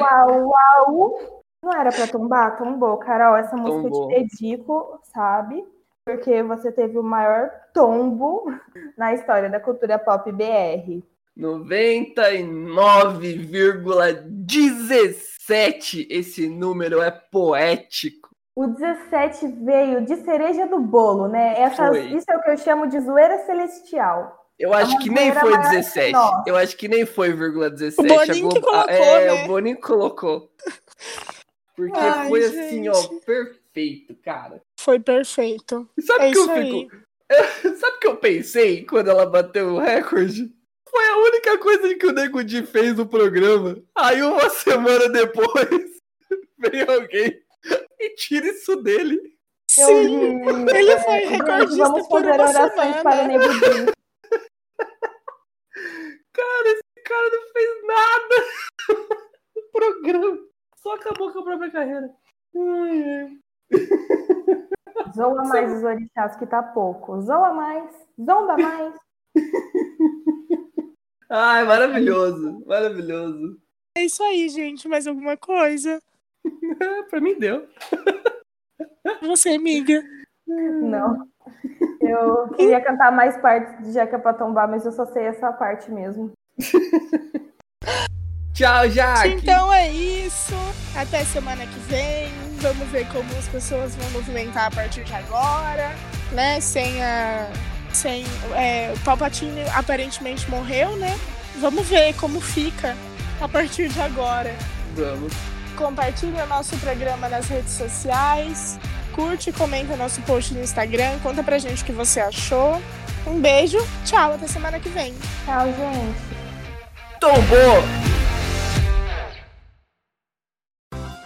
Uau, uau, uau. Não era pra tombar? Tombou, Carol. Essa música Tombou. eu te dedico, sabe? Porque você teve o maior tombo na história da cultura pop BR. 99,17. Esse número é poético. O 17 veio de cereja do bolo, né? Essas, Foi. isso é o que eu chamo de zoeira celestial. Eu acho uma que nem foi maior que 17. nós. Eu acho que nem foi vírgula 17. O Boninho Globo- colocou, é, né? o Boninho colocou. Porque Ai, foi assim, ó, gente. perfeito, cara. Foi perfeito. E sabe É o que eu isso aí. fico. Sabe o que eu pensei quando ela bateu o recorde? Foi a única coisa que o Nego Di fez no programa. Aí uma semana depois vem alguém e tira isso dele. Eu Sim, vi- ele foi recordista Vamos por fazer uma orações semana. para Nego Di. Cara, esse cara não fez nada. programa. Só acabou com a própria carreira. Ai, ai. Zoa mais os orixás que tá pouco. Zoa mais, zomba mais. Ai, maravilhoso, maravilhoso. É isso aí, gente. Mais alguma coisa? pra mim deu. Você, amiga. Não. Eu queria cantar mais partes de Jeca pra tombar, mas eu só sei essa parte mesmo. Tchau, Jaque. Então é isso. Até semana que vem. Vamos ver como as pessoas vão movimentar a partir de agora, né? Sem a. Sem. É, o Palpatine aparentemente morreu, né? Vamos ver como fica a partir de agora. Vamos. Compartilhe o nosso programa nas redes sociais. Curte e comenta nosso post no Instagram. Conta pra gente o que você achou. Um beijo. Tchau. Até semana que vem. Tchau, gente. Tombou!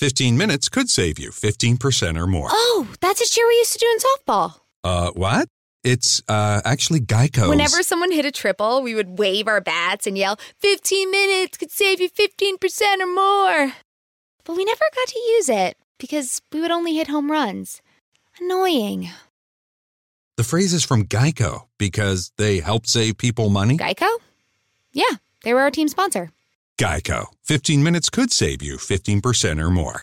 15 minutes could save you 15% or more. Oh, that's a cheer we used to do in softball. Uh, what? It's uh, actually Geico. Whenever someone hit a triple, we would wave our bats and yell, 15 minutes could save you 15% or more. But we never got to use it because we would only hit home runs. Annoying. The phrase is from Geico because they help save people money. Geico? Yeah, they were our team sponsor. Geico. 15 minutes could save you 15% or more.